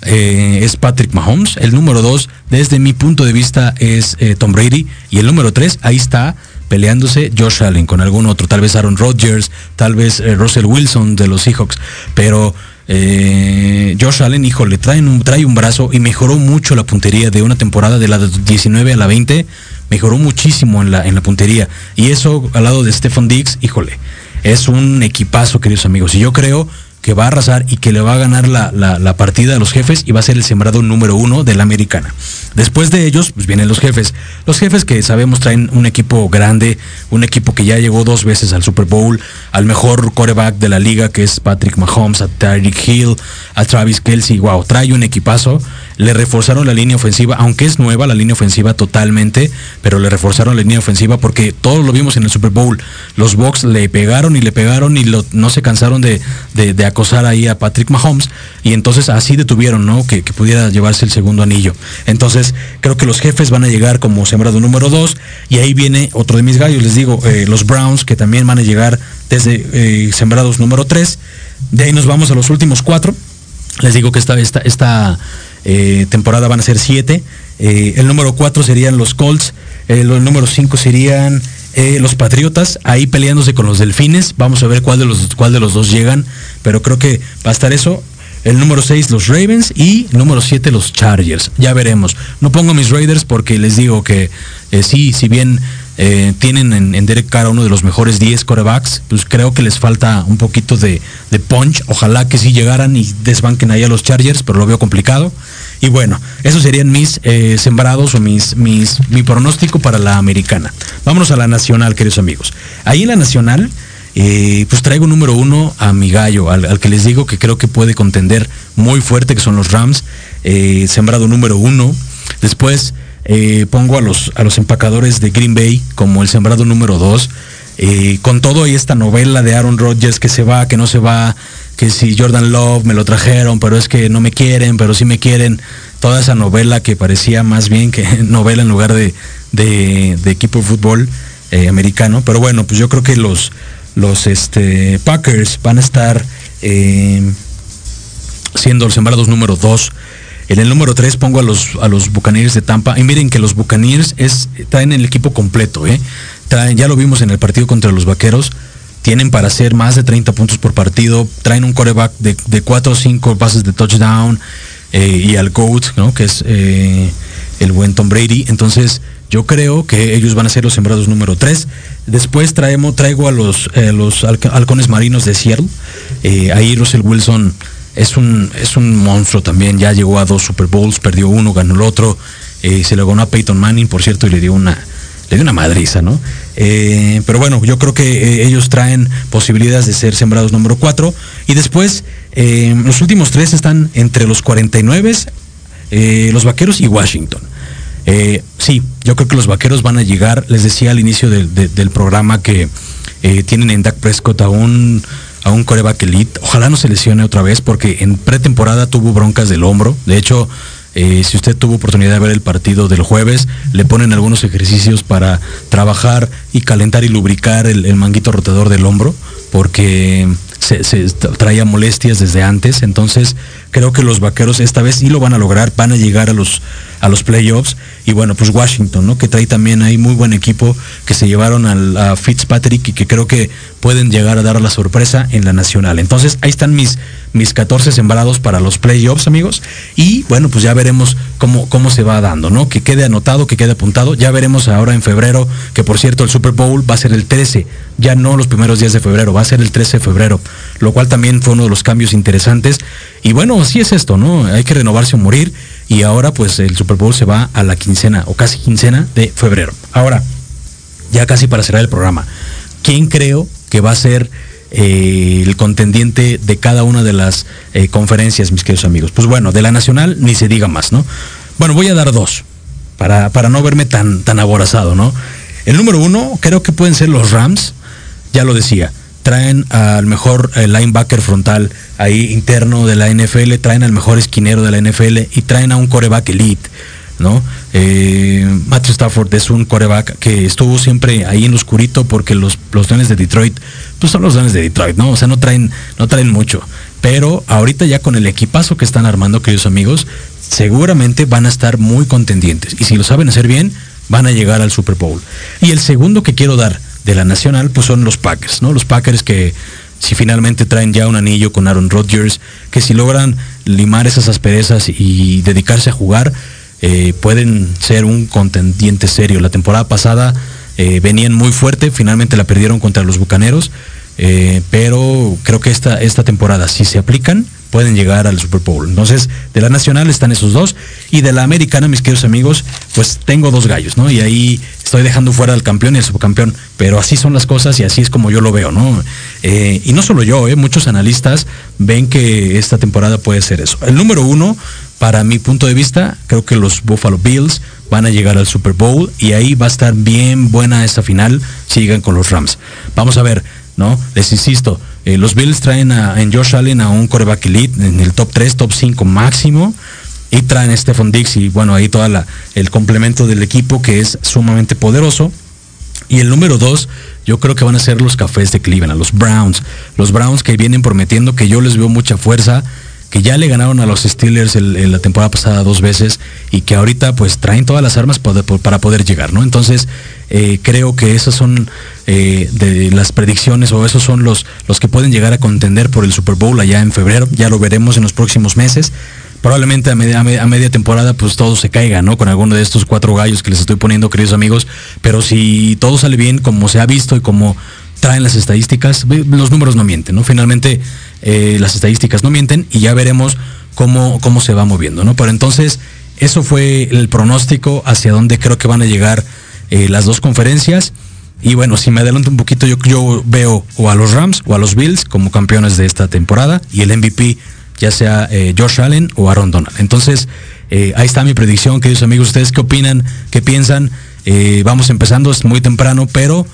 eh, es Patrick Mahomes. El número dos, desde mi punto de vista, es eh, Tom Brady. Y el número tres, ahí está peleándose Josh Allen con algún otro. Tal vez Aaron Rodgers, tal vez eh, Russell Wilson de los Seahawks. Pero eh, Josh Allen, híjole, trae un, trae un brazo y mejoró mucho la puntería de una temporada de la 19 a la 20, mejoró muchísimo en la, en la puntería. Y eso al lado de Stephen Diggs, híjole, es un equipazo, queridos amigos. Y yo creo que va a arrasar y que le va a ganar la, partida a los jefes y va a ser el sembrado número uno de la americana. Después de ellos, pues vienen los jefes. Los jefes que sabemos traen un equipo grande, un equipo que ya llegó dos veces al Super Bowl, al mejor quarterback de la liga que es Patrick Mahomes, a Tyreek Hill, a Travis Kelsey. Wow, trae un equipazo. Le reforzaron la línea ofensiva, aunque es nueva la línea ofensiva totalmente, pero le reforzaron la línea ofensiva porque todos lo vimos en el Super Bowl. Los Bucks le pegaron y le pegaron y no se cansaron de, acosar ahí a Patrick Mahomes y entonces así detuvieron, ¿no? Que, pudiera llevarse el segundo anillo. Entonces creo que los jefes van a llegar como sembrado número dos y ahí viene otro de mis gallos, les digo, eh, los Browns que también van a llegar desde eh, sembrados número tres. De ahí nos vamos a los últimos cuatro. Les digo que esta, esta eh, temporada van a ser siete. el número cuatro serían los Colts. el número cinco serían eh, los Patriotas ahí peleándose con los Delfines. Vamos a ver cuál de los, cuál de los dos llegan. Pero creo que va a estar eso. El número 6 los Ravens y número 7 los Chargers. Ya veremos. No pongo mis Raiders porque les digo que eh, sí, si bien Eh, tienen en, Derek Carr uno de los mejores 10 corebacks. Pues creo que les falta un poquito de, punch. Ojalá que sí llegaran y desbanquen ahí a los Chargers, pero lo veo complicado. Y bueno, esos serían mis eh, sembrados o mis, mis, mi pronóstico para la americana. Vámonos a la nacional, queridos amigos. Ahí en la nacional, eh, pues traigo número uno a mi gallo, al, que les digo que creo que puede contender muy fuerte, que son los Rams. sembrado número uno. Después eh, pongo a los, a los empacadores de Green Bay como el sembrado número 2. Eh, con todo y esta novela de Aaron Rodgers que se va, que no se va, que si Jordan Love me lo trajeron, pero es que no me quieren, pero sí me quieren. Toda esa novela que parecía más bien que <laughs> novela en lugar de, equipo de fútbol eh, americano. Pero bueno, pues yo creo que los, los este, Packers van a estar siendo los sembrados número 2 en el número 3 pongo a los, a los Buccaneers de Tampa. Y miren que los Buccaneers traen el equipo completo. ¿eh? Traen, ya lo vimos en el partido contra los Vaqueros. Tienen para hacer más de 30 puntos por partido. Traen un coreback de, de 4 o 5 pases de touchdown. Eh, y al GOAT, ¿no? que es eh, el buen Tom Brady. Entonces, yo creo que ellos van a ser los sembrados número 3. Después traemos, traigo a los, los halcones marinos de Seattle. ahí Russell Wilson es un, es un monstruo también, ya llegó a dos Super Bowls, perdió uno, ganó el otro, eh, se le ganó a Peyton Manning, por cierto, y le dio una, le dio una madriza, ¿no? Eh, pero bueno, yo creo que eh, ellos traen posibilidades de ser sembrados número 4. Y después, los últimos tres están entre los 49, los Vaqueros y Washington. sí, yo creo que los Vaqueros van a llegar, les decía al inicio del programa que tienen en Dak Prescott a un a un coreback elite. Ojalá no se lesione otra vez porque en pretemporada tuvo broncas del hombro. De hecho, eh, si usted tuvo oportunidad de ver el partido del jueves, le ponen algunos ejercicios para trabajar y calentar y lubricar el, manguito rotador del hombro, porque se, traía molestias desde antes. Entonces, creo que los vaqueros esta vez sí lo van a lograr, van a llegar a los, a los playoffs. Y bueno, pues Washington, ¿no? Que trae también ahí muy buen equipo, que se llevaron al, a Fitzpatrick y que creo que pueden llegar a dar la sorpresa en la nacional. Entonces, ahí están mis mis 14 sembrados para los playoffs, amigos. Y bueno, pues ya veremos cómo, cómo se va dando, ¿no? Que quede anotado, que quede apuntado. Ya veremos ahora en febrero, que por cierto el Super Bowl va a ser el 13, ya no los primeros días de febrero, va a ser el 13 de febrero, lo cual también fue uno de los cambios interesantes. Y bueno, así es esto, ¿no? Hay que renovarse o morir. Y ahora pues el Super Bowl se va a la quincena o casi quincena de febrero. Ahora, ya casi para cerrar el programa, ¿quién creo que va a ser eh, el contendiente de cada una de las eh, conferencias, mis queridos amigos. Pues bueno, de la nacional ni se diga más, ¿no? Bueno, voy a dar dos, para, para no verme tan, tan aborazado, ¿no? El número uno, creo que pueden ser los Rams, ya lo decía, traen al mejor eh, linebacker frontal ahí interno de la NFL, traen al mejor esquinero de la NFL y traen a un coreback elite. ¿no? Eh, Matthew Stafford es un coreback que estuvo siempre ahí en lo oscurito porque los, los de Detroit, pues son los dones de Detroit, ¿no? O sea, no traen, no traen mucho. Pero ahorita ya con el equipazo que están armando, queridos amigos, seguramente van a estar muy contendientes. Y si lo saben hacer bien, van a llegar al Super Bowl. Y el segundo que quiero dar de la nacional, pues son los Packers, ¿no? Los Packers que si finalmente traen ya un anillo con Aaron Rodgers, que si logran limar esas asperezas y dedicarse a jugar, eh, pueden ser un contendiente serio. La temporada pasada eh, venían muy fuerte, finalmente la perdieron contra los Bucaneros, eh, pero creo que esta, esta temporada, si se aplican, pueden llegar al Super Bowl. Entonces, de la nacional están esos dos. Y de la americana, mis queridos amigos, pues tengo dos gallos, ¿no? Y ahí estoy dejando fuera al campeón y al subcampeón. Pero así son las cosas y así es como yo lo veo, ¿no? y no solo yo, muchos analistas ven que esta temporada puede ser eso. El número uno, para mi punto de vista, creo que los Buffalo Bills van a llegar al Super Bowl y ahí va a estar bien buena esta final si con los Rams. Vamos a ver, ¿no? Les insisto, eh, los Bills traen a, en Josh Allen a un coreback elite en el top 3, top 5 máximo y traen a Stephon Dix y bueno, ahí todo el complemento del equipo que es sumamente poderoso. Y el número 2, yo creo que van a ser los cafés de Cleveland, los Browns. Los Browns que vienen prometiendo que yo les veo mucha fuerza que ya le ganaron a los Steelers la temporada pasada dos veces y que ahorita pues traen todas las armas para poder llegar, ¿no? Entonces eh, creo que esas son eh, de las predicciones o esos son los, los que pueden llegar a contender por el Super Bowl allá en febrero, ya lo veremos en los próximos meses. probablemente a media, a media temporada pues todo se caiga, ¿no? Con alguno de estos cuatro gallos que les estoy poniendo, queridos amigos. Pero si todo sale bien, como se ha visto y como traen las estadísticas, los números no mienten, ¿no? Finalmente eh, las estadísticas no mienten y ya veremos cómo, cómo se va moviendo, ¿no? Pero entonces, eso fue el pronóstico hacia dónde creo que van a llegar eh, las dos conferencias. Y bueno, si me adelanto un poquito, yo, yo veo o a los Rams o a los Bills como campeones de esta temporada y el MVP ya sea eh, Josh Allen o Aaron Donald. Entonces, eh, ahí está mi predicción, queridos amigos. ¿Ustedes qué opinan? ¿Qué piensan? vamos empezando, es muy temprano, pero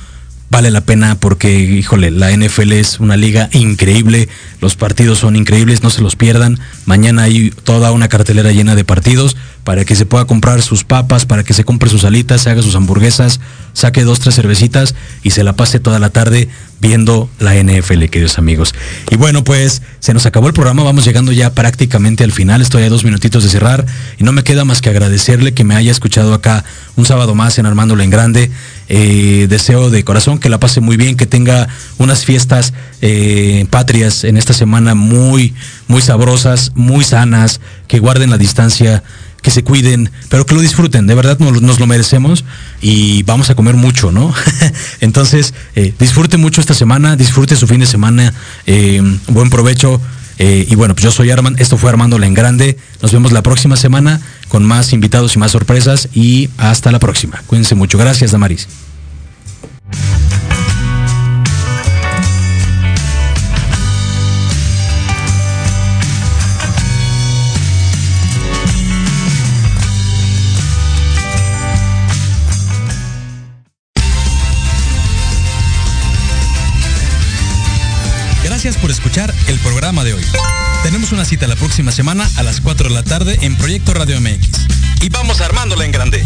vale la pena porque, híjole, la NFL es una liga increíble, los partidos son increíbles, no se los pierdan. Mañana hay toda una cartelera llena de partidos para que se pueda comprar sus papas, para que se compre sus alitas, se haga sus hamburguesas, saque dos, tres cervecitas y se la pase toda la tarde viendo la NFL, queridos amigos. Y bueno, pues se nos acabó el programa, vamos llegando ya prácticamente al final, estoy a dos minutitos de cerrar y no me queda más que agradecerle que me haya escuchado acá un sábado más en Armándolo en Grande. Eh, deseo de corazón que la pase muy bien, que tenga unas fiestas eh, patrias en esta semana muy, muy sabrosas, muy sanas, que guarden la distancia se cuiden, pero que lo disfruten, de verdad nos, lo merecemos y vamos a comer mucho, ¿no? <laughs> Entonces, eh, disfrute mucho esta semana, disfrute su fin de semana, eh, buen provecho. Eh, y bueno, pues yo soy Armand, esto fue Armando en Grande. Nos vemos la próxima semana con más invitados y más sorpresas y hasta la próxima. Cuídense mucho. Gracias, Damaris. escuchar el programa de hoy. Tenemos una cita la próxima semana a las 4 de la tarde en Proyecto Radio MX. Y vamos armándola en grande.